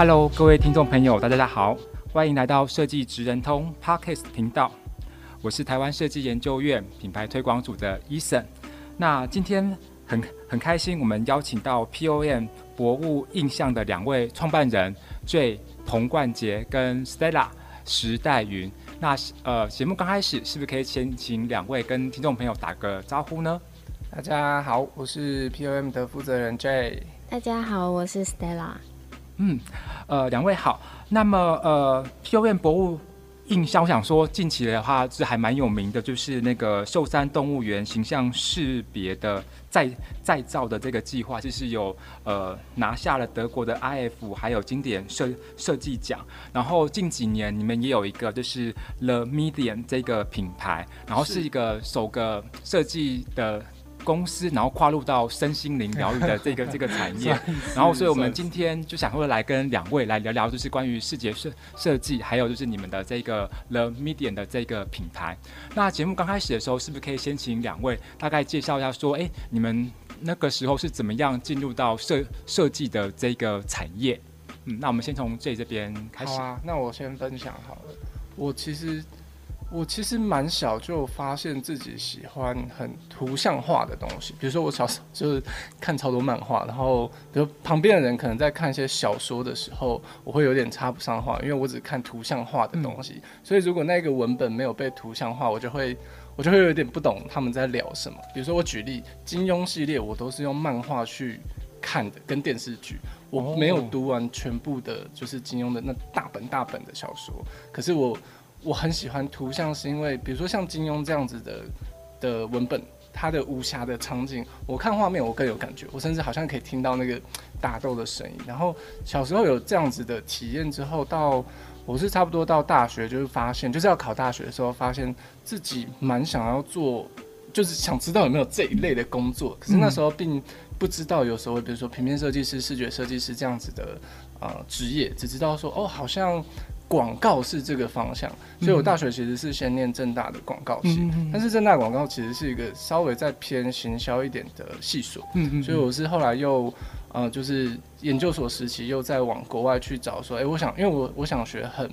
Hello，各位听众朋友，大家好，欢迎来到设计职人通 Podcast 频道。我是台湾设计研究院品牌推广组的 Eason。那今天很很开心，我们邀请到 POM 博物印象的两位创办人 Jay 彭冠杰跟 Stella 石代云。那呃，节目刚开始，是不是可以先请两位跟听众朋友打个招呼呢？大家好，我是 POM 的负责人 Jay。大家好，我是 Stella。嗯，呃，两位好。那么，呃，POM 博物印象，我想说，近期的话是还蛮有名的，就是那个寿山动物园形象识别的再再造的这个计划，就是有呃拿下了德国的 IF 还有经典设设计奖。然后近几年你们也有一个就是 The Medium 这个品牌，然后是一个首个设计的。公司，然后跨入到身心灵疗愈的这个 这个产业，然后所以我们今天就想会来跟两位来聊聊，就是关于视觉设设计，还有就是你们的这个 The Medium 的这个品牌。那节目刚开始的时候，是不是可以先请两位大概介绍一下，说，哎，你们那个时候是怎么样进入到设设计的这个产业？嗯，那我们先从这这边开始。好啊，那我先分享好了。我其实。我其实蛮小就发现自己喜欢很图像化的东西，比如说我小时候就是看超多漫画，然后比如旁边的人可能在看一些小说的时候，我会有点插不上话，因为我只看图像化的东西，所以如果那个文本没有被图像化，我就会我就会有点不懂他们在聊什么。比如说我举例金庸系列，我都是用漫画去看的，跟电视剧，我没有读完全部的，就是金庸的那大本大本的小说，可是我。我很喜欢图像，是因为比如说像金庸这样子的的文本，它的武侠的场景，我看画面我更有感觉，我甚至好像可以听到那个打斗的声音。然后小时候有这样子的体验之后，到我是差不多到大学，就是发现就是要考大学的时候，发现自己蛮想要做，就是想知道有没有这一类的工作。可是那时候并不知道有所谓，比如说平面设计师、视觉设计师这样子的呃职业，只知道说哦，好像。广告是这个方向，所以我大学其实是先念正大的广告系，嗯、但是正大广告其实是一个稍微再偏行销一点的系所，嗯，所以我是后来又呃就是研究所时期又再往国外去找说，哎、欸，我想因为我我想学很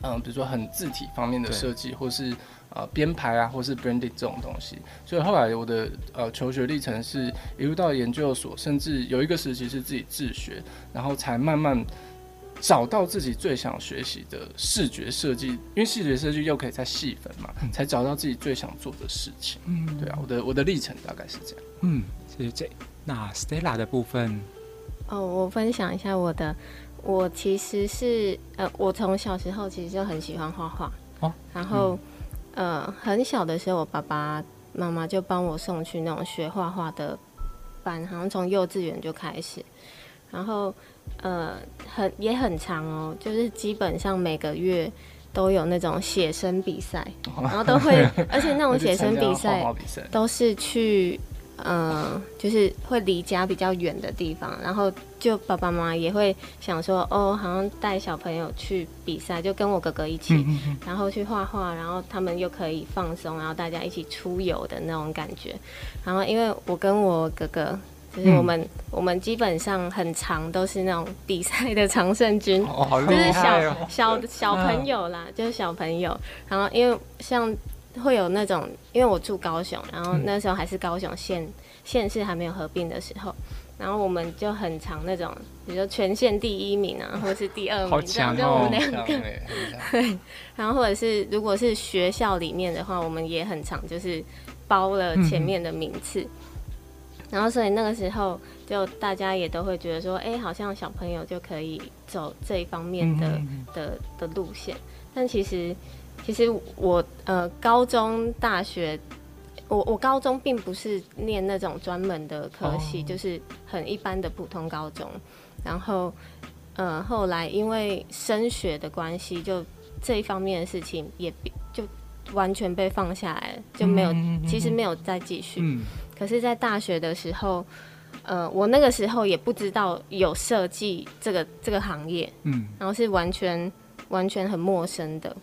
嗯、呃，比如说很字体方面的设计，或是呃编排啊，或是 branding 这种东西，所以后来我的呃求学历程是一路到研究所，甚至有一个时期是自己自学，然后才慢慢。找到自己最想学习的视觉设计，因为视觉设计又可以再细分嘛，嗯，才找到自己最想做的事情。嗯，对啊，我的我的历程大概是这样。嗯，谢谢 Jay。那 Stella 的部分，哦，我分享一下我的。我其实是呃，我从小时候其实就很喜欢画画。哦。然后，嗯，呃，很小的时候，我爸爸妈妈就帮我送去那种学画画的班，好像从幼稚园就开始。然后，呃，很也很长哦，就是基本上每个月都有那种写生比赛，然后都会，而且那种写生比赛都是去，呃，就是会离家比较远的地方，然后就爸爸妈妈也会想说，哦，好像带小朋友去比赛，就跟我哥哥一起，然后去画画，然后他们又可以放松，然后大家一起出游的那种感觉。然后因为我跟我哥哥。就是我们、嗯，我们基本上很长都是那种比赛的常胜军，哦哦，就是小小小朋友啦，就是小朋友。然后因为像会有那种，因为我住高雄，然后那时候还是高雄县县市还没有合并的时候，然后我们就很常那种，比如说全县第一名啊，或者是第二名，这样就我们两个。对，然后或者是如果是学校里面的话，我们也很常就是包了前面的名次。嗯然后，所以那个时候，就大家也都会觉得说，哎，好像小朋友就可以走这一方面的的的路线。但其实，其实我呃，高中、大学我我高中并不是念那种专门的科系，哦、就是很一般的普通高中。然后，呃，后来因为升学的关系，就这一方面的事情也就完全被放下来了，就没有，嗯、其实没有再继续。嗯、可是，在大学的时候，呃，我那个时候也不知道有设计这个这个行业，嗯，然后是完全完全很陌生的，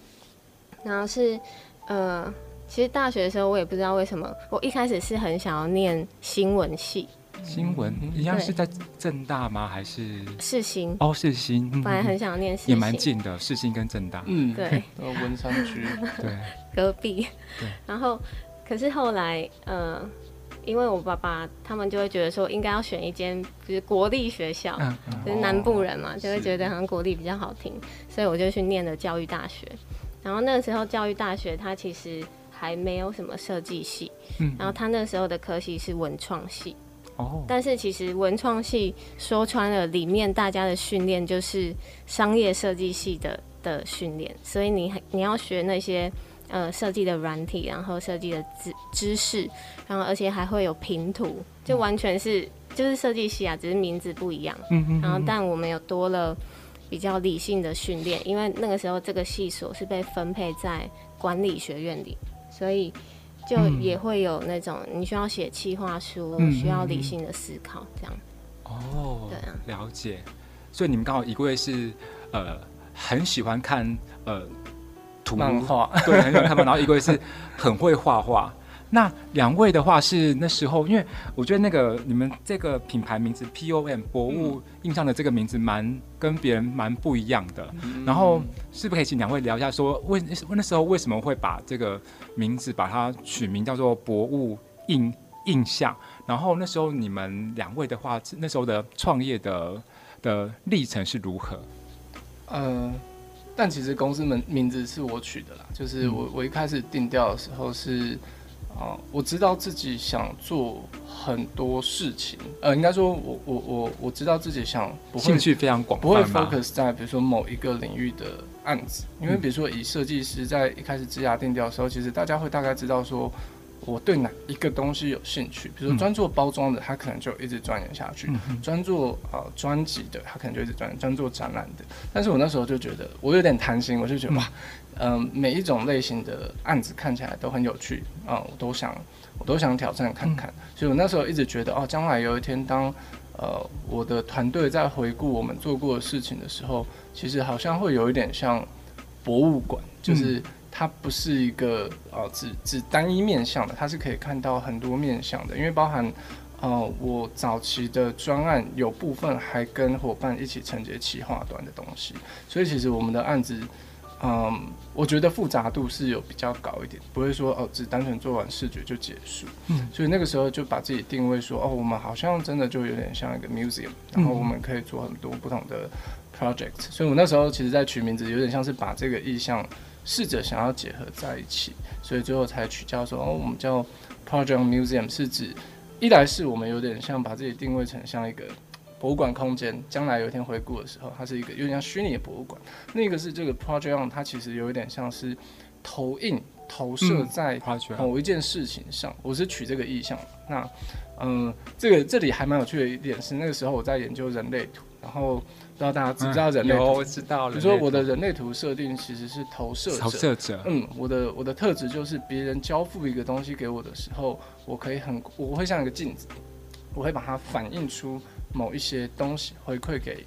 然后是呃。其实大学的时候，我也不知道为什么，我一开始是很想要念新闻系。新闻一样是在正大吗？还是世新？哦，世新。本来很想念世新，也蛮近的，世新跟正大。嗯，对。文山区，对，隔壁。对。然后，可是后来，呃，因为我爸爸他们就会觉得说，应该要选一间就是国立学校，嗯嗯、就是南部人嘛，就会觉得好像国立比较好听，所以我就去念了教育大学。然后那个时候，教育大学它其实。还没有什么设计系，嗯，然后他那时候的科系是文创系，哦，但是其实文创系说穿了，里面大家的训练就是商业设计系的的训练，所以你你要学那些呃设计的软体，然后设计的知知识，然后而且还会有平图，就完全是就是设计系啊，只是名字不一样，嗯嗯，然后但我们有多了比较理性的训练，因为那个时候这个系所是被分配在管理学院里。所以就也会有那种你需要写企划书，嗯、需要理性的思考这样。哦，对啊，了解。所以你们刚好一位是呃很喜欢看呃图漫画，对，很喜欢看漫画，然后一位是很会画画。那两位的话是那时候，因为我觉得那个你们这个品牌名字 POM 博物印象的这个名字蛮跟别人蛮不一样的。嗯、然后是不是可以请两位聊一下，说为那时候为什么会把这个名字把它取名叫做博物印印象？然后那时候你们两位的话，那时候的创业的的历程是如何？呃，但其实公司名名字是我取的啦，就是我、嗯、我一开始定调的时候是。啊，我知道自己想做很多事情，呃，应该说我我我我知道自己想不会兴趣非常广，不会 focus 在比如说某一个领域的案子，因为比如说以设计师在一开始职涯定调的时候，其实大家会大概知道说。我对哪一个东西有兴趣？比如说专做包装的，他可能就一直钻研下去；专、嗯、做呃专辑的，他可能就一直钻研；专做展览的，但是我那时候就觉得我有点贪心，我就觉得哇，嗯、呃，每一种类型的案子看起来都很有趣啊、呃，我都想，我都想挑战看看。嗯、所以我那时候一直觉得，哦，将来有一天当呃我的团队在回顾我们做过的事情的时候，其实好像会有一点像博物馆，就是。嗯它不是一个呃只只单一面向的，它是可以看到很多面向的。因为包含呃我早期的专案有部分还跟伙伴一起承接企划端的东西，所以其实我们的案子，嗯、呃，我觉得复杂度是有比较高一点，不会说哦只单纯做完视觉就结束。嗯，所以那个时候就把自己定位说哦，我们好像真的就有点像一个 museum，然后我们可以做很多不同的 project。所以我那时候其实在取名字有点像是把这个意象。试着想要结合在一起，所以最后才取叫说哦，我们叫 Project Museum，是指一来是我们有点像把自己定位成像一个博物馆空间，将来有一天回顾的时候，它是一个有点像虚拟的博物馆。那个是这个 Project，它其实有一点像是投影投射在某一件事情上。我是取这个意象。那嗯，这个这里还蛮有趣的一点是，那个时候我在研究人类图，然后。不知道大家知不知道人类图？嗯、我知道。比如说我的人类图设定其实是投射者。投射者。嗯，我的我的特质就是别人交付一个东西给我的时候，我可以很我会像一个镜子，我会把它反映出某一些东西回馈给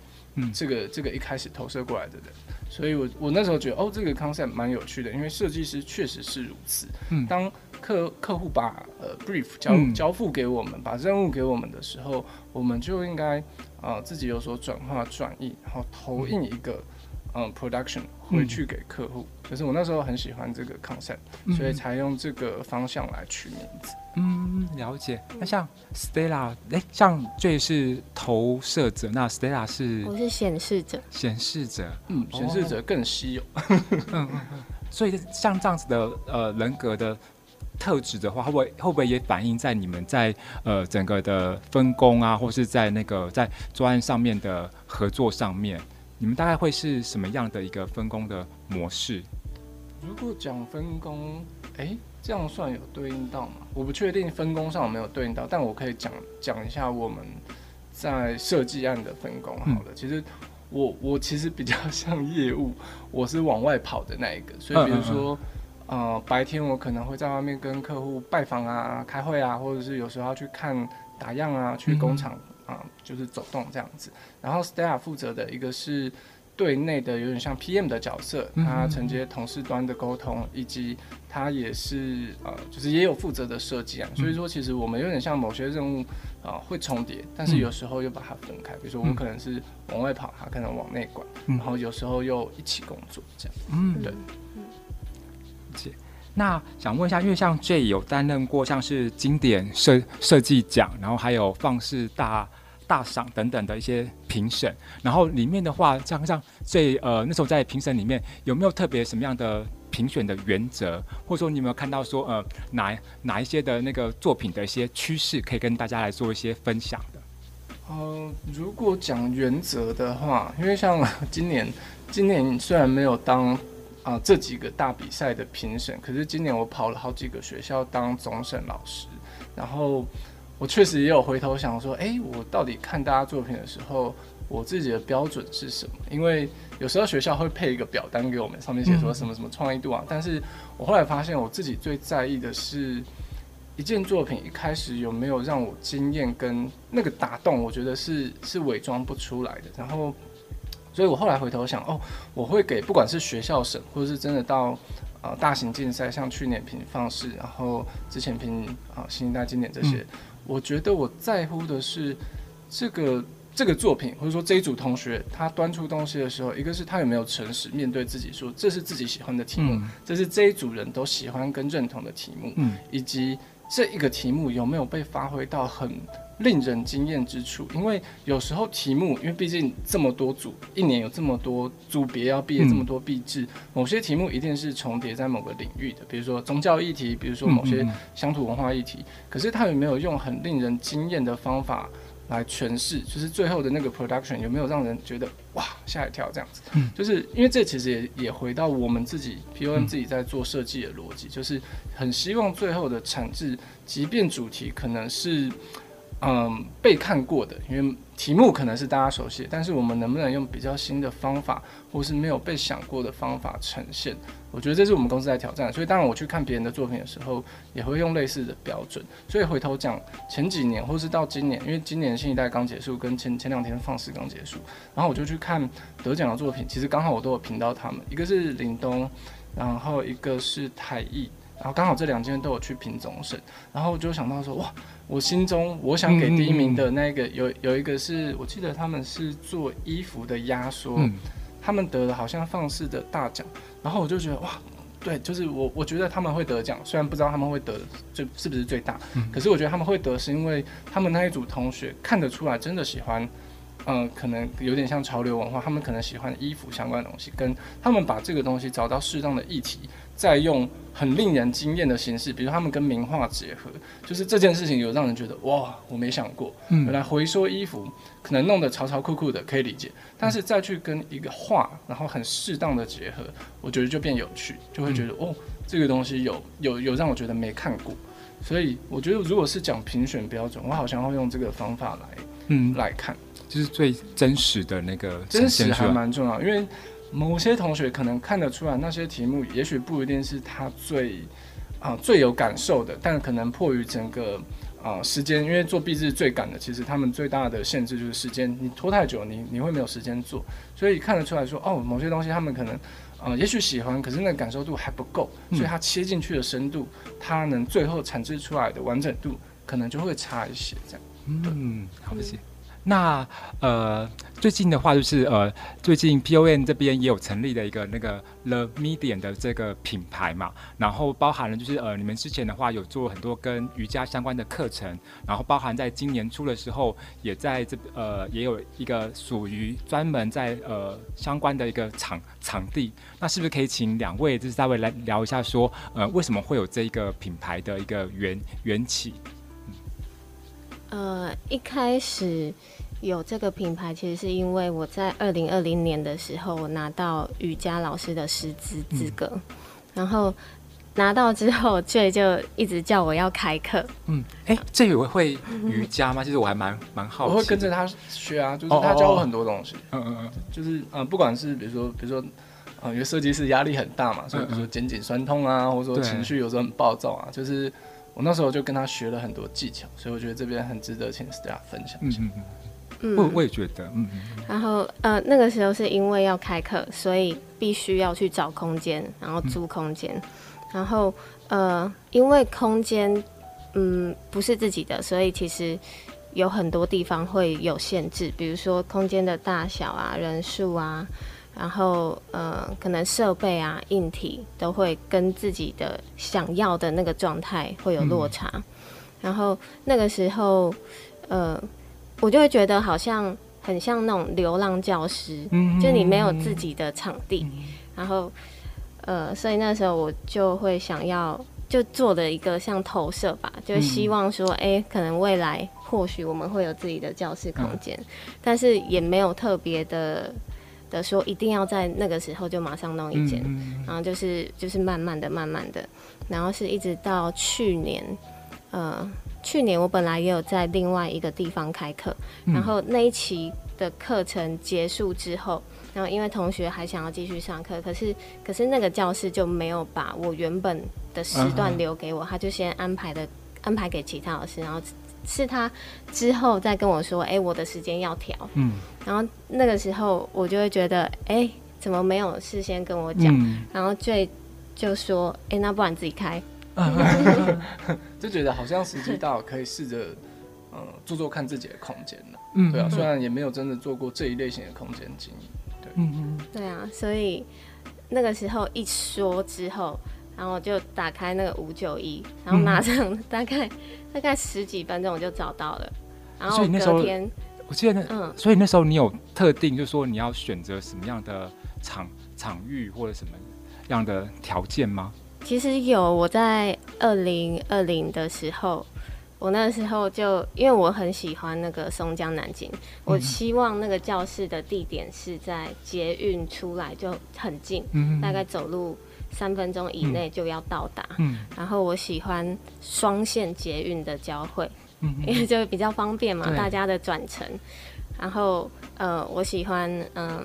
这个、嗯、这个一开始投射过来的人。所以我我那时候觉得哦，这个 concept 蛮有趣的，因为设计师确实是如此。嗯。当客客户把呃 brief 交交付给我们，把任务给我们的时候，我们就应该。啊、呃，自己有所转化转译，然后投印一个嗯、呃、production 回去给客户。可、嗯、是我那时候很喜欢这个 concept，、嗯、所以才用这个方向来取名字。嗯，了解。那像 Stella，哎、欸，像这是投射者，那 Stella 是？我是显示者。显示者，嗯，显示者更稀有。嗯嗯嗯。所以像这样子的呃人格的。特质的话，会不会会不会也反映在你们在呃整个的分工啊，或是在那个在专案上面的合作上面，你们大概会是什么样的一个分工的模式？如果讲分工，哎、欸，这样算有对应到吗？我不确定分工上有没有对应到，但我可以讲讲一下我们在设计案的分工好了。嗯、其实我我其实比较像业务，我是往外跑的那一个，所以比如说，嗯嗯嗯呃，白天我可能会在外面跟客户拜访啊、开会啊，或者是有时候要去看打样啊、去工厂啊、呃，就是走动这样子。然后 Stella 负责的一个是。对内的有点像 PM 的角色，他承接同事端的沟通，以及他也是呃，就是也有负责的设计啊。所以说，其实我们有点像某些任务啊、呃、会重叠，但是有时候又把它分开。比如说，我们可能是往外跑，他可能往内管，然后有时候又一起工作这样。嗯，对。那想问一下，因为像 J 有担任过像是经典设设计奖，然后还有放视大。大赏等等的一些评审，然后里面的话，像像最呃那时候在评审里面有没有特别什么样的评选的原则，或者说你有没有看到说呃哪哪一些的那个作品的一些趋势，可以跟大家来做一些分享的？呃，如果讲原则的话，因为像今年今年虽然没有当啊、呃、这几个大比赛的评审，可是今年我跑了好几个学校当总审老师，然后。我确实也有回头想说，诶，我到底看大家作品的时候，我自己的标准是什么？因为有时候学校会配一个表单给我们，上面写说什么什么创意度啊。但是我后来发现，我自己最在意的是一件作品一开始有没有让我惊艳跟那个打动，我觉得是是伪装不出来的。然后，所以我后来回头想，哦，我会给不管是学校省，或者是真的到呃大型竞赛，像去年评放式，然后之前评啊新一代经典这些。嗯我觉得我在乎的是这个这个作品，或者说这一组同学他端出东西的时候，一个是他有没有诚实面对自己，说这是自己喜欢的题目，这是这一组人都喜欢跟认同的题目，以及这一个题目有没有被发挥到很令人惊艳之处，因为有时候题目，因为毕竟这么多组，一年有这么多组别要毕业，这么多毕制，某些题目一定是重叠在某个领域的，比如说宗教议题，比如说某些乡土文化议题。可是他有没有用很令人惊艳的方法来诠释？就是最后的那个 production 有没有让人觉得哇吓一跳这样子？就是因为这其实也也回到我们自己 POM 自己在做设计的逻辑，就是很希望最后的产制，即便主题可能是。嗯，被看过的，因为题目可能是大家熟悉，但是我们能不能用比较新的方法，或是没有被想过的方法呈现？我觉得这是我们公司在挑战。所以当然我去看别人的作品的时候，也会用类似的标准。所以回头讲前几年，或是到今年，因为今年新一代刚结束，跟前前两天放视刚结束，然后我就去看得奖的作品，其实刚好我都有评到他们，一个是林东，然后一个是台艺。然后刚好这两间都有去评总审，然后我就想到说，哇，我心中我想给第一名的那个有有一个是我记得他们是做衣服的压缩，他们得了好像放肆的大奖，然后我就觉得哇，对，就是我我觉得他们会得奖，虽然不知道他们会得最是不是最大，可是我觉得他们会得是因为他们那一组同学看得出来真的喜欢。嗯，可能有点像潮流文化，他们可能喜欢衣服相关的东西，跟他们把这个东西找到适当的议题，再用很令人惊艳的形式，比如他们跟名画结合，就是这件事情有让人觉得哇，我没想过，原来回收衣服可能弄得潮潮酷酷的可以理解，但是再去跟一个画，然后很适当的结合，我觉得就变有趣，就会觉得哦，这个东西有有有让我觉得没看过，所以我觉得如果是讲评选标准，我好像会用这个方法来嗯。来看。就是最真实的那个，真实还蛮重要，因为某些同学可能看得出来，那些题目也许不一定是他最啊、呃、最有感受的，但可能迫于整个啊、呃、时间，因为做毕制最赶的，其实他们最大的限制就是时间，你拖太久，你你会没有时间做，所以看得出来说，哦，某些东西他们可能啊、呃、也许喜欢，可是那个感受度还不够，所以它切进去的深度，它能最后产制出来的完整度可能就会差一些，这样。嗯，好的，谢谢。那呃，最近的话就是呃，最近 POM 这边也有成立了一个那个 The Medium 的这个品牌嘛，然后包含了就是呃，你们之前的话有做很多跟瑜伽相关的课程，然后包含在今年初的时候，也在这呃也有一个属于专门在呃相关的一个场场地，那是不是可以请两位就是稍微来聊一下说呃为什么会有这一个品牌的一个缘缘起？呃，一开始有这个品牌，其实是因为我在二零二零年的时候，我拿到瑜伽老师的师资资格，嗯、然后拿到之后，Jay 就一直叫我要开课。嗯，哎、欸，这有会瑜伽吗？其实我还蛮蛮好奇。我会跟着他学啊，就是他教我很多东西。嗯嗯嗯，就是嗯，不管是比如说，比如说，嗯，因为设计师压力很大嘛，所以比如说肩颈酸痛啊，或者说情绪有时候很暴躁啊，就是我那时候就跟他学了很多技巧，所以我觉得这边很值得请 Stella 分享一下。嗯嗯嗯，我我也觉得，嗯嗯。然后呃，那个时候是因为要开课，所以必须要去找空间，然后租空间。嗯然后，呃，因为空间，嗯，不是自己的，所以其实有很多地方会有限制，比如说空间的大小啊、人数啊，然后，呃，可能设备啊、硬体都会跟自己的想要的那个状态会有落差。嗯、然后那个时候，呃，我就会觉得好像很像那种流浪教师，嗯、就你没有自己的场地，嗯、然后。呃，所以那时候我就会想要，就做的一个像投射吧，就希望说，哎、可能未来或许我们会有自己的教室空间，嗯、但是也没有特别的的说一定要在那个时候就马上弄一间，嗯、然后就是就是慢慢的、慢慢的，然后是一直到去年，呃，去年我本来也有在另外一个地方开课，然后那一期的课程结束之后。然后，因为同学还想要继续上课，可是可是那个教室就没有把我原本的时段留给我，他就先安排的安排给其他老师，然后是他之后再跟我说，哎，我的时间要调。嗯。然后那个时候我就会觉得，哎，怎么没有事先跟我讲？嗯、然后最就说，哎，那不然自己开。就觉得好像时机到，可以试着嗯做做看自己的空间了。嗯。对啊，虽然也没有真的做过这一类型的空间经营。嗯嗯，对啊，所以那个时候一说之后，然后就打开那个五九一，然后马上 大概、嗯、大概十几分钟我就找到了，然后隔天，我记得那嗯，所以那时候你有特定就是说你要选择什么样的场场域或者什么样的条件吗？其实有，我在二零二零的时候。我那时候就因为我很喜欢那个松江南京，我希望那个教室的地点是在捷运出来就很近，嗯、大概走路三分钟以内就要到达。嗯、然后我喜欢双线捷运的交汇，嗯、因为就比较方便嘛，大家的转乘。然后呃，我喜欢嗯、呃，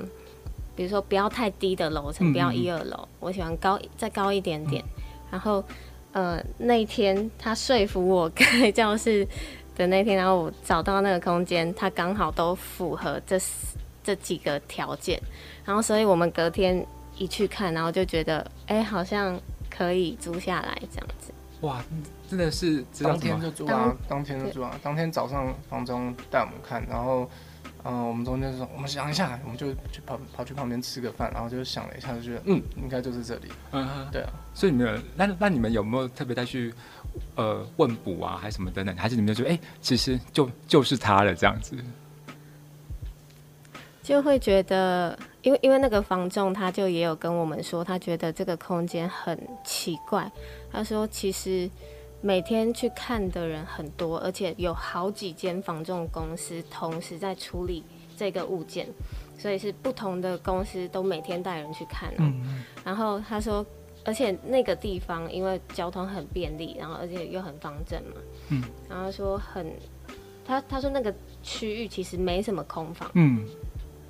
比如说不要太低的楼层，不要一二楼，我喜欢高再高一点点。嗯、然后。呃，那天他说服我开教室的那天，然后我找到那个空间，他刚好都符合这这几个条件，然后所以我们隔天一去看，然后就觉得，哎、欸，好像可以租下来这样子。哇，真的是当天就租啊，当天就租啊，当天早上房东带我们看，然后。嗯，我们中间说，我们想一下，我们就去跑跑去旁边吃个饭，然后就想了一下，就觉得嗯，应该就是这里。嗯哼，对啊。所以你们那那你们有没有特别再去呃问补啊，还是什么等等？还是你们就觉得哎，其实就就是他了这样子？就会觉得，因为因为那个房仲他就也有跟我们说，他觉得这个空间很奇怪。他说其实。每天去看的人很多，而且有好几间房仲公司同时在处理这个物件，所以是不同的公司都每天带人去看。嗯。然后他说，而且那个地方因为交通很便利，然后而且又很方正嘛。嗯。然后说很，他他说那个区域其实没什么空房。嗯。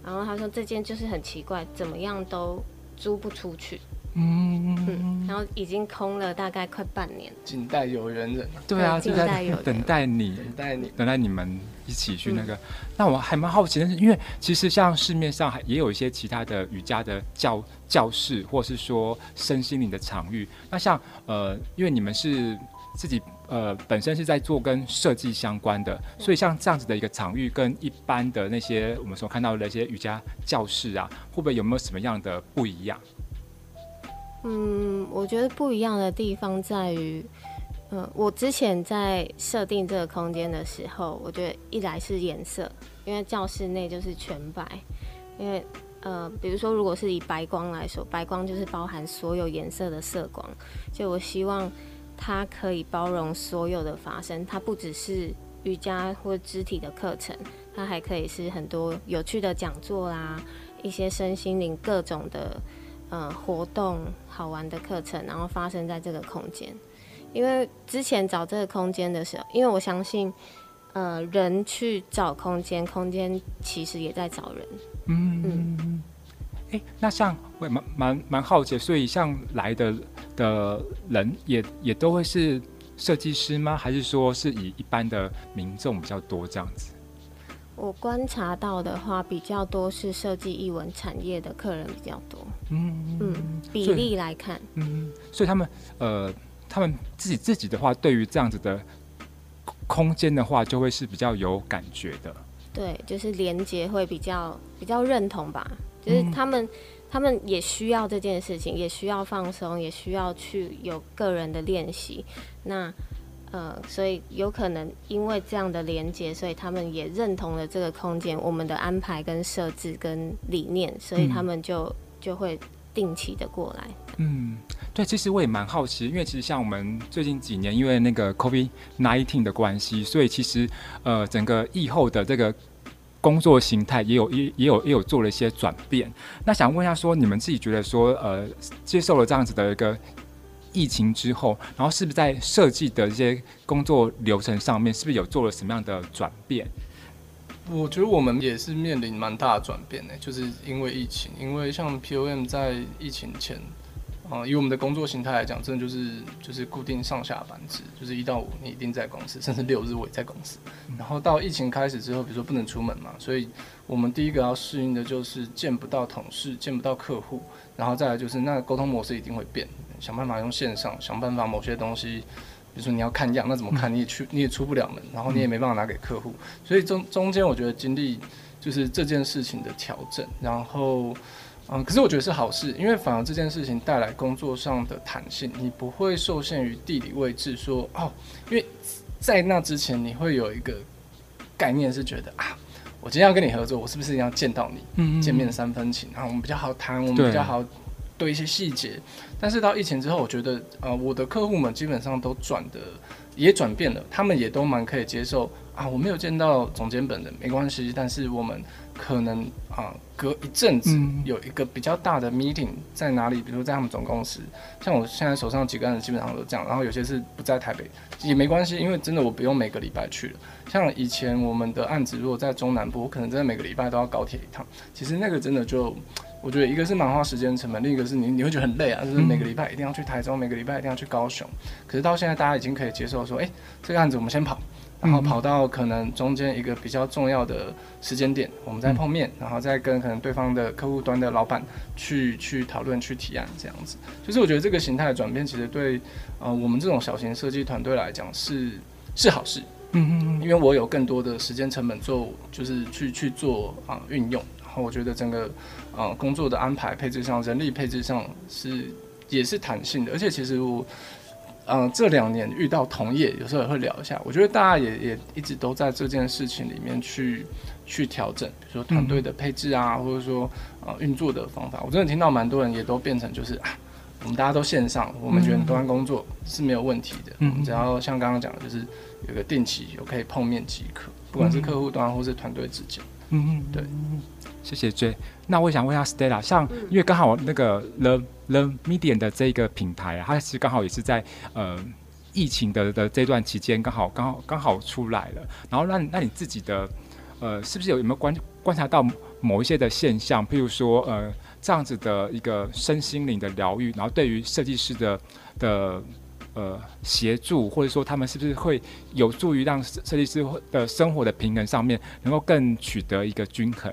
然后他说这间就是很奇怪，怎么样都租不出去。嗯，嗯，然后已经空了大概快半年，静待有缘人。对啊，静待有等待你，等待你，等待你们一起去那个。嗯、那我还蛮好奇的是，因为其实像市面上还也有一些其他的瑜伽的教教室，或是说身心灵的场域。那像呃，因为你们是自己呃本身是在做跟设计相关的，所以像这样子的一个场域，跟一般的那些我们所看到的那些瑜伽教室啊，会不会有没有什么样的不一样？嗯，我觉得不一样的地方在于，嗯、呃，我之前在设定这个空间的时候，我觉得一来是颜色，因为教室内就是全白，因为呃，比如说如果是以白光来说，白光就是包含所有颜色的色光，就我希望它可以包容所有的发生，它不只是瑜伽或肢体的课程，它还可以是很多有趣的讲座啦，一些身心灵各种的。呃活动、好玩的课程，然后发生在这个空间。因为之前找这个空间的时候，因为我相信，呃，人去找空间，空间其实也在找人。嗯嗯。哎、欸，那像我也蛮蛮蛮好奇，所以像来的的人也也都会是设计师吗？还是说是以一般的民众比较多这样子？我观察到的话，比较多是设计艺文产业的客人比较多。嗯嗯，比例来看，嗯，所以他们呃。他们自己自己的话，对于这样子的空间的话，就会是比较有感觉的。对，就是连接会比较比较认同吧。就是他们、嗯、他们也需要这件事情，也需要放松，也需要去有个人的练习。那呃，所以有可能因为这样的连接，所以他们也认同了这个空间，我们的安排跟设置跟理念，所以他们就、嗯、就会定期的过来。嗯。对，其实我也蛮好奇，因为其实像我们最近几年，因为那个 COVID-19 的关系，所以其实呃，整个疫后的这个工作形态也有也也有也有做了一些转变。那想问一下，说你们自己觉得说，呃，接受了这样子的一个疫情之后，然后是不是在设计的一些工作流程上面，是不是有做了什么样的转变？我觉得我们也是面临蛮大的转变呢，就是因为疫情，因为像 POM 在疫情前。啊、嗯，以我们的工作形态来讲，真的就是就是固定上下班制，就是一到五你一定在公司，甚至六日我也在公司。然后到疫情开始之后，比如说不能出门嘛，所以我们第一个要适应的就是见不到同事，见不到客户，然后再来就是那沟通模式一定会变，想办法用线上，想办法某些东西，比如说你要看样，那怎么看你也去你也出不了门，然后你也没办法拿给客户，所以中中间我觉得经历就是这件事情的调整，然后。嗯，可是我觉得是好事，因为反而这件事情带来工作上的弹性，你不会受限于地理位置说，说哦，因为在那之前你会有一个概念是觉得啊，我今天要跟你合作，我是不是一定要见到你，嗯，见面三分情，然后我们比较好谈，我们比较好对一些细节。但是到疫情之后，我觉得呃，我的客户们基本上都转的也转变了，他们也都蛮可以接受啊，我没有见到总监本人没关系，但是我们。可能啊，隔一阵子有一个比较大的 meeting 在哪里？比如说在他们总公司，像我现在手上几个人基本上都这样。然后有些是不在台北也没关系，因为真的我不用每个礼拜去了。像以前我们的案子如果在中南部，我可能真的每个礼拜都要高铁一趟。其实那个真的就，我觉得一个是蛮花时间成本，另一个是你你会觉得很累啊，就是每个礼拜一定要去台中，每个礼拜一定要去高雄。可是到现在大家已经可以接受说，哎、欸，这个案子我们先跑。然后跑到可能中间一个比较重要的时间点，我们再碰面，然后再跟可能对方的客户端的老板去去讨论、去提案这样子。就是我觉得这个形态的转变，其实对呃我们这种小型设计团队来讲是是好事。嗯嗯嗯，因为我有更多的时间成本做，就是去去做啊运用。然后我觉得整个呃工作的安排配置上、人力配置上是也是弹性的，而且其实我。嗯，这两年遇到同业，有时候也会聊一下。我觉得大家也也一直都在这件事情里面去去调整，比如说团队的配置啊，嗯、或者说呃运作的方法。我真的听到蛮多人也都变成就是啊，我们大家都线上，我们觉得端工作是没有问题的。嗯，只要像刚刚讲的，就是有个定期有可以碰面即可，不管是客户端或是团队之间。嗯嗯，对。谢谢 J。那我想问一下 Stella，像因为刚好那个 The The Medium 的这个品牌啊，它其实刚好也是在呃疫情的的这段期间，刚好刚好刚好出来了。然后那那你自己的呃，是不是有有没有观观察到某一些的现象？譬如说呃这样子的一个身心灵的疗愈，然后对于设计师的的呃协助，或者说他们是不是会有助于让设计师的生活的平衡上面能够更取得一个均衡？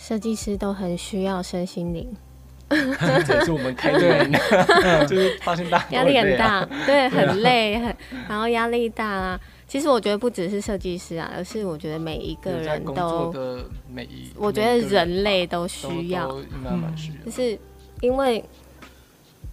设计师都很需要身心灵，这也是我们开对，就是发现大 压力很大，对，很累，很然后压力大啊。其实我觉得不只是设计师啊，而是我觉得每一个人都，每一，我觉得人类都需要，就是因为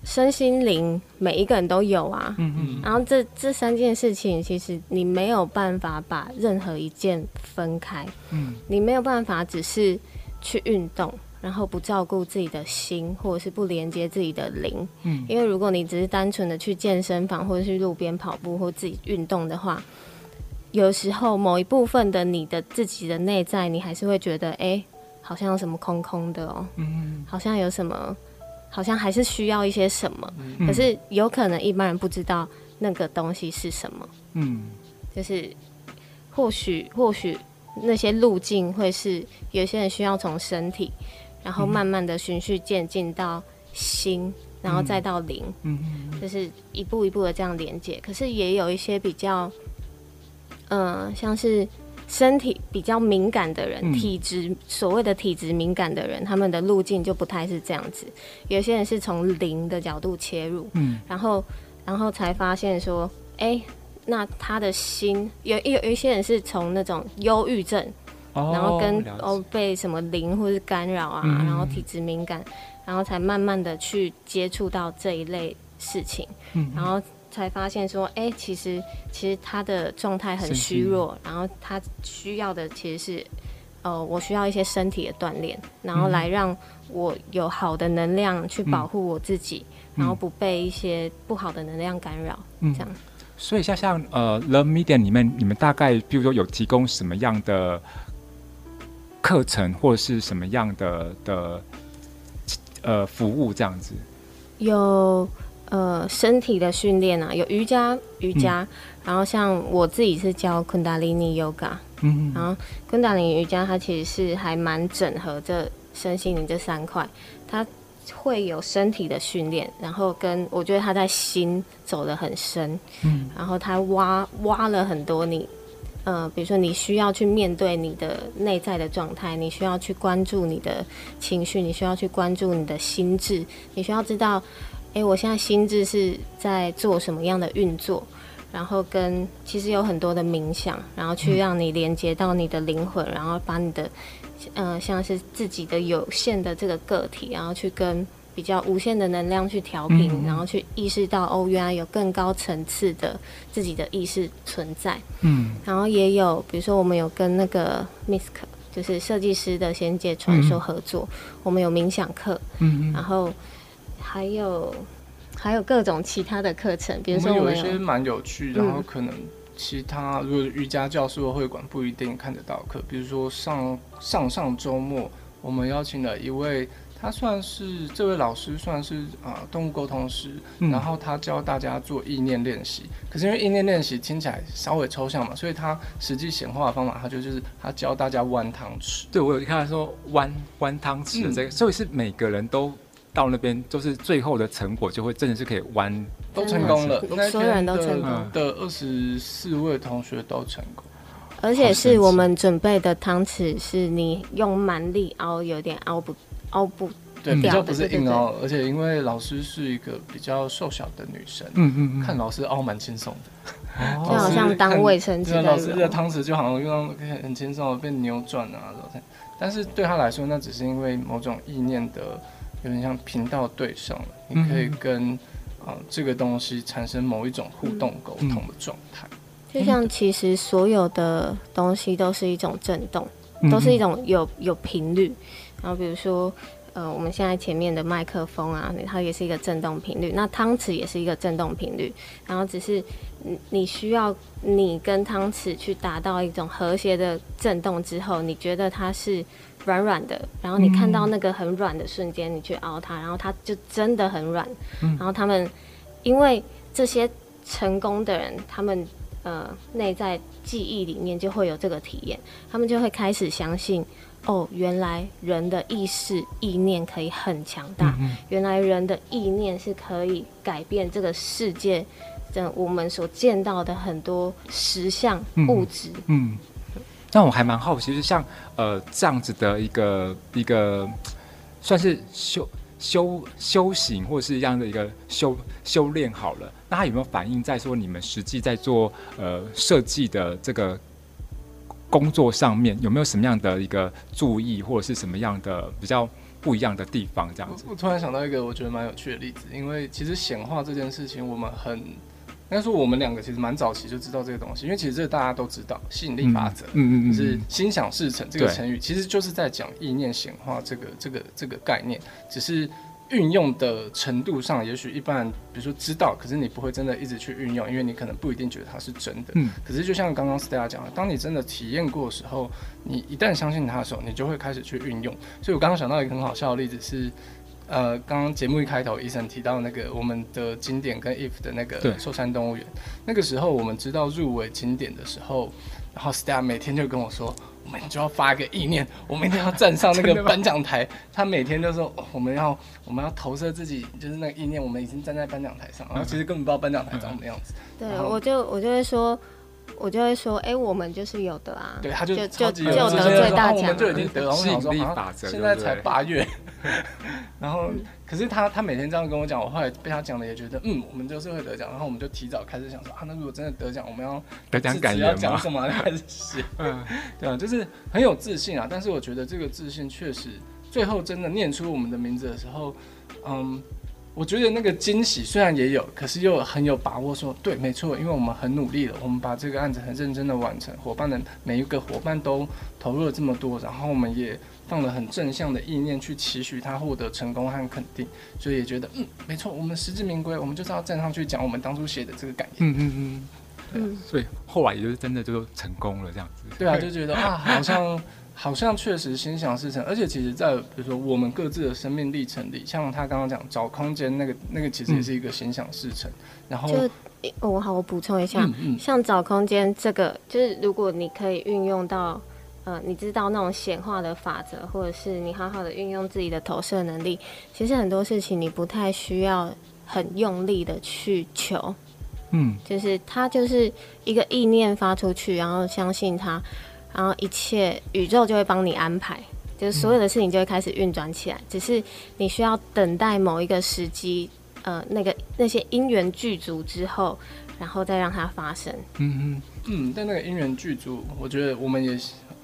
身心灵每一个人都有啊，嗯嗯，然后这这三件事情，其实你没有办法把任何一件分开，嗯，你没有办法只是。去运动，然后不照顾自己的心，或者是不连接自己的灵。嗯，因为如果你只是单纯的去健身房，或者去路边跑步，或自己运动的话，有时候某一部分的你的自己的内在，你还是会觉得，哎，好像有什么空空的哦，嗯，好像有什么，好像还是需要一些什么，嗯、可是有可能一般人不知道那个东西是什么，嗯，就是或许或许那些路径会是有些人需要从身体，然后慢慢的循序渐进到心，然后再到灵，嗯，就是一步一步的这样连接。可是也有一些比较，嗯、呃，像是。身体比较敏感的人，体质所谓的体质敏感的人，他们的路径就不太是这样子。有些人是从灵的角度切入，嗯，然后然后才发现说，哎、欸，那他的心有有有一些人是从那种忧郁症，哦、然后跟哦被什么灵或是干扰啊，嗯、然后体质敏感，然后才慢慢的去接触到这一类事情，嗯，然后。才发现说，哎、欸，其实其实他的状态很虚弱，然后他需要的其实是，呃，我需要一些身体的锻炼，然后来让我有好的能量去保护我自己，嗯、然后不被一些不好的能量干扰，嗯、这样。所以像像呃，The Medium 里面，你们大概比如说有提供什么样的课程，或者是什么样的的呃服务这样子？有。呃，身体的训练啊，有瑜伽，瑜伽，嗯、然后像我自己是教昆达里尼瑜伽，嗯，然后昆达里尼瑜伽它其实是还蛮整合这身心灵这三块，它会有身体的训练，然后跟我觉得他在心走得很深，嗯，然后他挖挖了很多你，呃，比如说你需要去面对你的内在的状态，你需要去关注你的情绪，你需要去关注你的心智，你需要知道。哎，我现在心智是在做什么样的运作？然后跟其实有很多的冥想，然后去让你连接到你的灵魂，然后把你的，嗯、呃，像是自己的有限的这个个体，然后去跟比较无限的能量去调频，嗯、然后去意识到哦，原来有更高层次的自己的意识存在。嗯，然后也有，比如说我们有跟那个 Misk，就是设计师的仙界传说合作，嗯、我们有冥想课，嗯，然后。还有还有各种其他的课程，比如说我们有，有一些蛮有趣，然后可能其他如果瑜伽教室或会馆不一定看得到课，比如说上上上周末我们邀请了一位，他算是这位老师算是啊、呃、动物沟通师，嗯、然后他教大家做意念练习。可是因为意念练习听起来稍微抽象嘛，所以他实际显化的方法，他就就是他教大家弯汤匙。对，我有看他说弯弯汤匙的这个，嗯、所以是每个人都。到那边就是最后的成果，就会真的是可以弯，都成功了，所有人都成功。的二十四位同学都成功，而且是我们准备的汤匙，是你用蛮力凹，有点凹不凹不对，比较不是硬凹，而且因为老师是一个比较瘦小的女生，嗯嗯，看老师凹蛮轻松的，就好像当卫生纸，老师的汤匙就好像用很轻松的被扭转啊，但是对他来说，那只是因为某种意念的。有点像频道对上了，你可以跟啊、呃、这个东西产生某一种互动沟通的状态。就像其实所有的东西都是一种震动，都是一种有有频率。然后比如说，呃，我们现在前面的麦克风啊，它也是一个震动频率。那汤匙也是一个震动频率。然后只是你需要你跟汤匙去达到一种和谐的震动之后，你觉得它是。软软的，然后你看到那个很软的瞬间，你去凹它，然后它就真的很软。然后他们，因为这些成功的人，他们呃内在记忆里面就会有这个体验，他们就会开始相信，哦，原来人的意识意念可以很强大，原来人的意念是可以改变这个世界的我们所见到的很多实相物质。嗯。那我还蛮好奇，就是像呃这样子的一个一个，算是修修修行，或者是一样的一个修修炼好了，那它有没有反映在说你们实际在做呃设计的这个工作上面，有没有什么样的一个注意，或者是什么样的比较不一样的地方？这样子。我突然想到一个我觉得蛮有趣的例子，因为其实显化这件事情，我们很。应该说，我们两个其实蛮早期就知道这个东西，因为其实这个大家都知道，吸引力法则，嗯嗯嗯，就是心想事成这个成语，其实就是在讲意念显化这个这个这个概念。只是运用的程度上，也许一般人，比如说知道，可是你不会真的一直去运用，因为你可能不一定觉得它是真的。嗯。可是就像刚刚 Stella 讲的，当你真的体验过的时候，你一旦相信它的时候，你就会开始去运用。所以我刚刚想到一个很好笑的例子是，呃，刚刚节目一开头医生提到那个我们的经典跟 If 的那个寿山动物园，那个时候我们知道入围经典的时候，然后 Stella 每天就跟我说。我们就要发一个意念，我们一定要站上那个颁奖台。他每天都说，我们要我们要投射自己，就是那个意念，我们已经站在颁奖台上，然后其实根本不知道颁奖台长什么样子。对，我就我就会说，我就会说，哎，我们就是有的啊。对，他就就就就得最大奖，就已经得了。吸引力法则，现在才八月。然后，可是他他每天这样跟我讲，我后来被他讲的也觉得，嗯，我们就是会得奖。然后我们就提早开始想说，啊，那如果真的得奖，我们要得奖感言要讲什么开始写。嗯，对啊，就是很有自信啊。但是我觉得这个自信确实，最后真的念出我们的名字的时候，嗯，我觉得那个惊喜虽然也有，可是又很有把握说，对，没错，因为我们很努力了，我们把这个案子很认真的完成，伙伴的每一个伙伴都投入了这么多，然后我们也。放了很正向的意念去期许他获得成功和肯定，所以也觉得嗯，没错，我们实至名归，我们就是要站上去讲我们当初写的这个感言。嗯嗯嗯，嗯，所以后来也就是真的就成功了这样子。对啊，就觉得啊，好像好像确实心想事成，而且其实，在比如说我们各自的生命历程里，像他刚刚讲找空间那个那个，其实也是一个心想事成。嗯、然后就我好，我补充一下，嗯嗯、像找空间这个，就是如果你可以运用到。呃，你知道那种显化的法则，或者是你好好的运用自己的投射能力，其实很多事情你不太需要很用力的去求，嗯，就是它就是一个意念发出去，然后相信它，然后一切宇宙就会帮你安排，就是所有的事情就会开始运转起来，只是你需要等待某一个时机，呃，那个那些因缘具足之后，然后再让它发生。嗯嗯嗯，但那个因缘具足，我觉得我们也。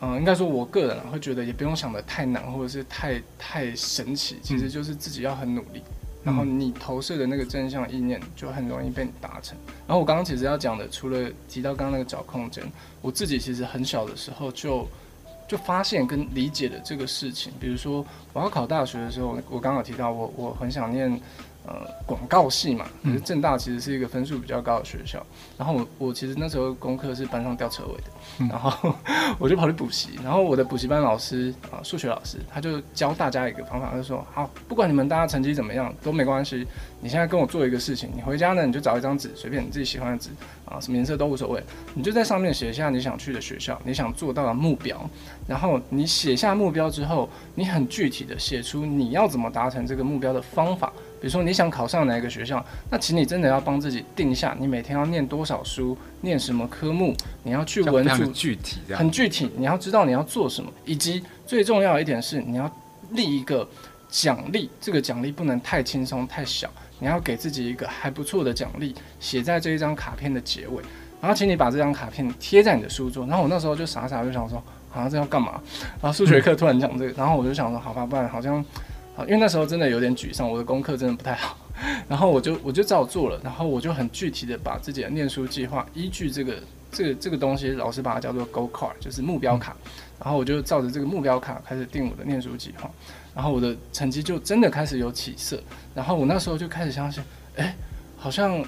嗯，应该说，我个人会觉得也不用想得太难，或者是太太神奇，其实就是自己要很努力，然后你投射的那个正向意念就很容易被你达成。然后我刚刚其实要讲的，除了提到刚刚那个找空间，我自己其实很小的时候就就发现跟理解了这个事情。比如说我要考大学的时候，我刚好提到我我很想念。呃，广告系嘛，可是正大其实是一个分数比较高的学校。嗯、然后我我其实那时候功课是班上吊车尾的，嗯、然后我就跑去补习。然后我的补习班老师啊，数学老师，他就教大家一个方法，他就说：好，不管你们大家成绩怎么样都没关系。你现在跟我做一个事情，你回家呢，你就找一张纸，随便你自己喜欢的纸啊，什么颜色都无所谓。你就在上面写下你想去的学校，你想做到的目标。然后你写下目标之后，你很具体的写出你要怎么达成这个目标的方法。比如说你想考上哪一个学校，那请你真的要帮自己定下，你每天要念多少书，念什么科目，你要去文组，具体很具体，你要知道你要做什么，以及最重要的一点是，你要立一个奖励，这个奖励不能太轻松太小，你要给自己一个还不错的奖励，写在这一张卡片的结尾，然后请你把这张卡片贴在你的书桌。然后我那时候就傻傻就想说，好啊，这要干嘛？然后数学课突然讲这个，然后我就想说，好吧，不然好像。啊因为那时候真的有点沮丧，我的功课真的不太好，然后我就我就照做了，然后我就很具体的把自己的念书计划依据这个这个这个东西，老师把它叫做 Goal Card，就是目标卡，然后我就照着这个目标卡开始定我的念书计划，然后我的成绩就真的开始有起色，然后我那时候就开始相信，哎，好像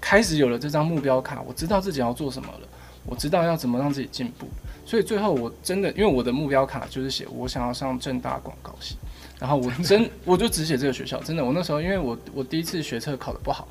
开始有了这张目标卡，我知道自己要做什么了，我知道要怎么让自己进步，所以最后我真的因为我的目标卡就是写我想要上正大广告系。然后我真 我就只写这个学校，真的，我那时候因为我我第一次学测考的不好，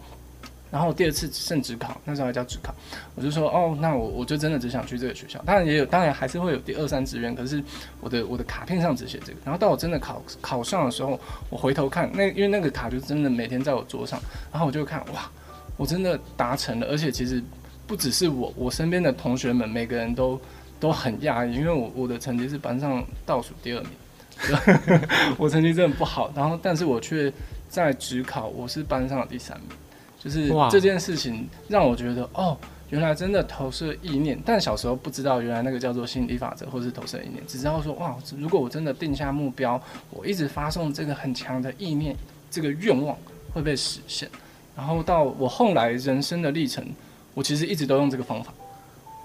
然后第二次剩职考，那时候还叫职考，我就说哦，那我我就真的只想去这个学校，当然也有，当然还是会有第二三志愿，可是我的我的卡片上只写这个，然后到我真的考考上的时候，我回头看那因为那个卡就真的每天在我桌上，然后我就看哇，我真的达成了，而且其实不只是我，我身边的同学们每个人都都很讶异，因为我我的成绩是班上倒数第二名。我成绩真的不好，然后但是我却在职考，我是班上的第三名，就是这件事情让我觉得哦，原来真的投射意念，但小时候不知道原来那个叫做心理法则或是投射意念，只知道说哇，如果我真的定下目标，我一直发送这个很强的意念，这个愿望会被实现。然后到我后来人生的历程，我其实一直都用这个方法，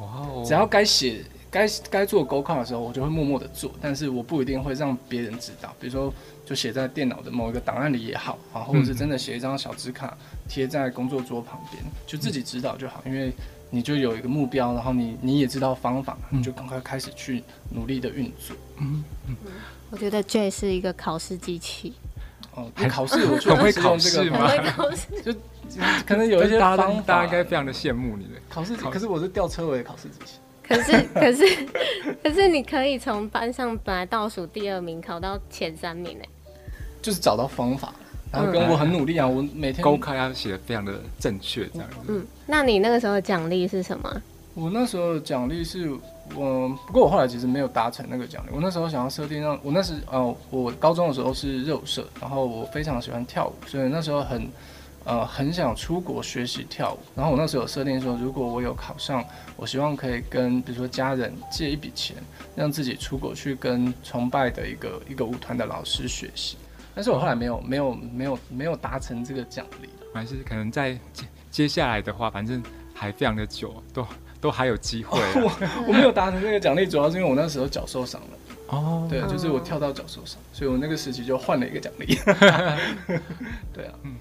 哇哦，只要该写。该该做勾框的时候，我就会默默的做，但是我不一定会让别人知道。比如说，就写在电脑的某一个档案里也好啊，或者是真的写一张小纸卡贴在工作桌旁边，就自己知道就好，因为你就有一个目标，然后你你也知道方法，你就赶快开始去努力的运作。嗯嗯，我觉得 J 是一个考试机器。哦，考试我就会考这个吗？就可能有一些方法，大家应该非常的羡慕你的考试。可是我是吊车尾的考试机器。可是 可是 可是你可以从班上本来倒数第二名考到前三名呢？就是找到方法，然后跟我很努力啊，我每天勾开啊写的非常的正确这样子。嗯，那你那个时候的奖励是什么？我那时候的奖励是，我不过我后来其实没有达成那个奖励。我那时候想要设定让我那时哦，我高中的时候是热舞社，然后我非常喜欢跳舞，所以那时候很。呃，很想出国学习跳舞，然后我那时候有设定说，如果我有考上，我希望可以跟比如说家人借一笔钱，让自己出国去跟崇拜的一个一个舞团的老师学习。但是我后来没有没有没有没有达成这个奖励，还是可能在接接下来的话，反正还非常的久，都都还有机会、啊哦。我我没有达成这个奖励，主要是因为我那时候脚受伤了。哦，对，就是我跳到脚受伤，所以我那个时期就换了一个奖励。对啊，嗯。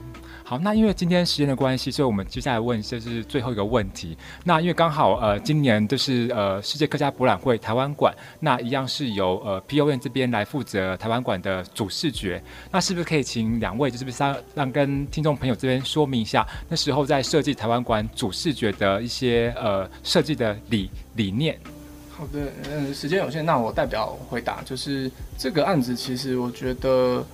好，那因为今天时间的关系，所以我们接下来问就是最后一个问题。那因为刚好呃，今年就是呃世界客家博览会台湾馆，那一样是由呃 PO 院这边来负责台湾馆的主视觉。那是不是可以请两位就是不是让让跟听众朋友这边说明一下，那时候在设计台湾馆主视觉的一些呃设计的理理念？好的，嗯，时间有限，那我代表回答，就是这个案子其实我觉得。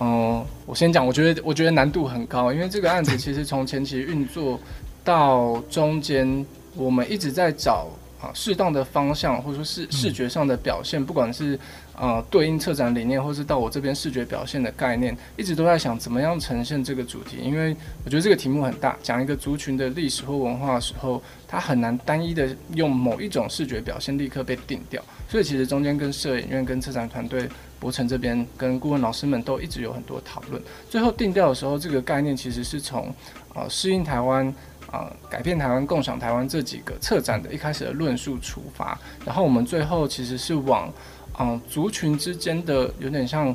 嗯，我先讲，我觉得我觉得难度很高，因为这个案子其实从前期运作到中间，我们一直在找啊适当的方向，或者说视视觉上的表现，不管是呃对应策展理念，或是到我这边视觉表现的概念，一直都在想怎么样呈现这个主题。因为我觉得这个题目很大，讲一个族群的历史或文化的时候，它很难单一的用某一种视觉表现立刻被定掉。所以其实中间跟摄影院、跟策展团队。博成这边跟顾问老师们都一直有很多讨论，最后定调的时候，这个概念其实是从呃适应台湾、呃、改变台湾、共享台湾这几个策展的一开始的论述出发，然后我们最后其实是往嗯、族群之间的有点像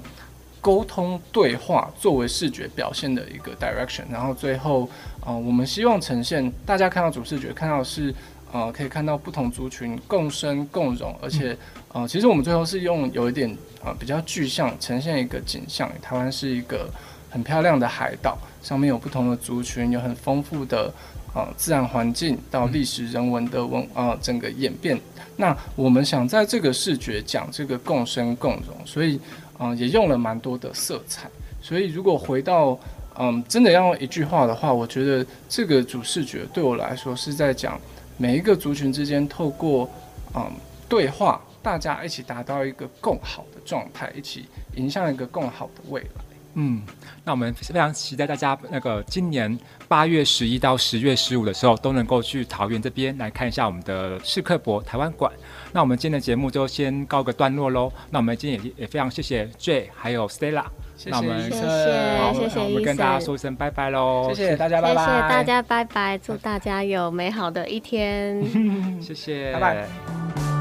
沟通对话作为视觉表现的一个 direction，然后最后啊、我们希望呈现大家看到主视觉看到是。呃，可以看到不同族群共生共荣，而且，呃，其实我们最后是用有一点比较具象呈现一个景象。台湾是一个很漂亮的海岛，上面有不同的族群，有很丰富的呃自然环境到历史人文的文呃整个演变。那我们想在这个视觉讲这个共生共荣，所以嗯、呃、也用了蛮多的色彩。所以如果回到嗯、真的要用一句话的话，我觉得这个主视觉对我来说是在讲。每一个族群之间透过嗯对话，大家一起达到一个更好的状态，一起迎向一个更好的未来。嗯，那我们非常期待大家那个今年八月十一到十月十五的时候都能够去桃园这边来看一下我们的世客博台湾馆。那我们今天的节目就先告个段落喽。那我们今天也也非常谢谢 J 还有 Stella。那我们谢谢谢谢，我们跟大家说一声拜拜喽！谢谢大家，拜拜！谢谢大家，拜拜！祝大家有美好的一天，谢谢，拜拜。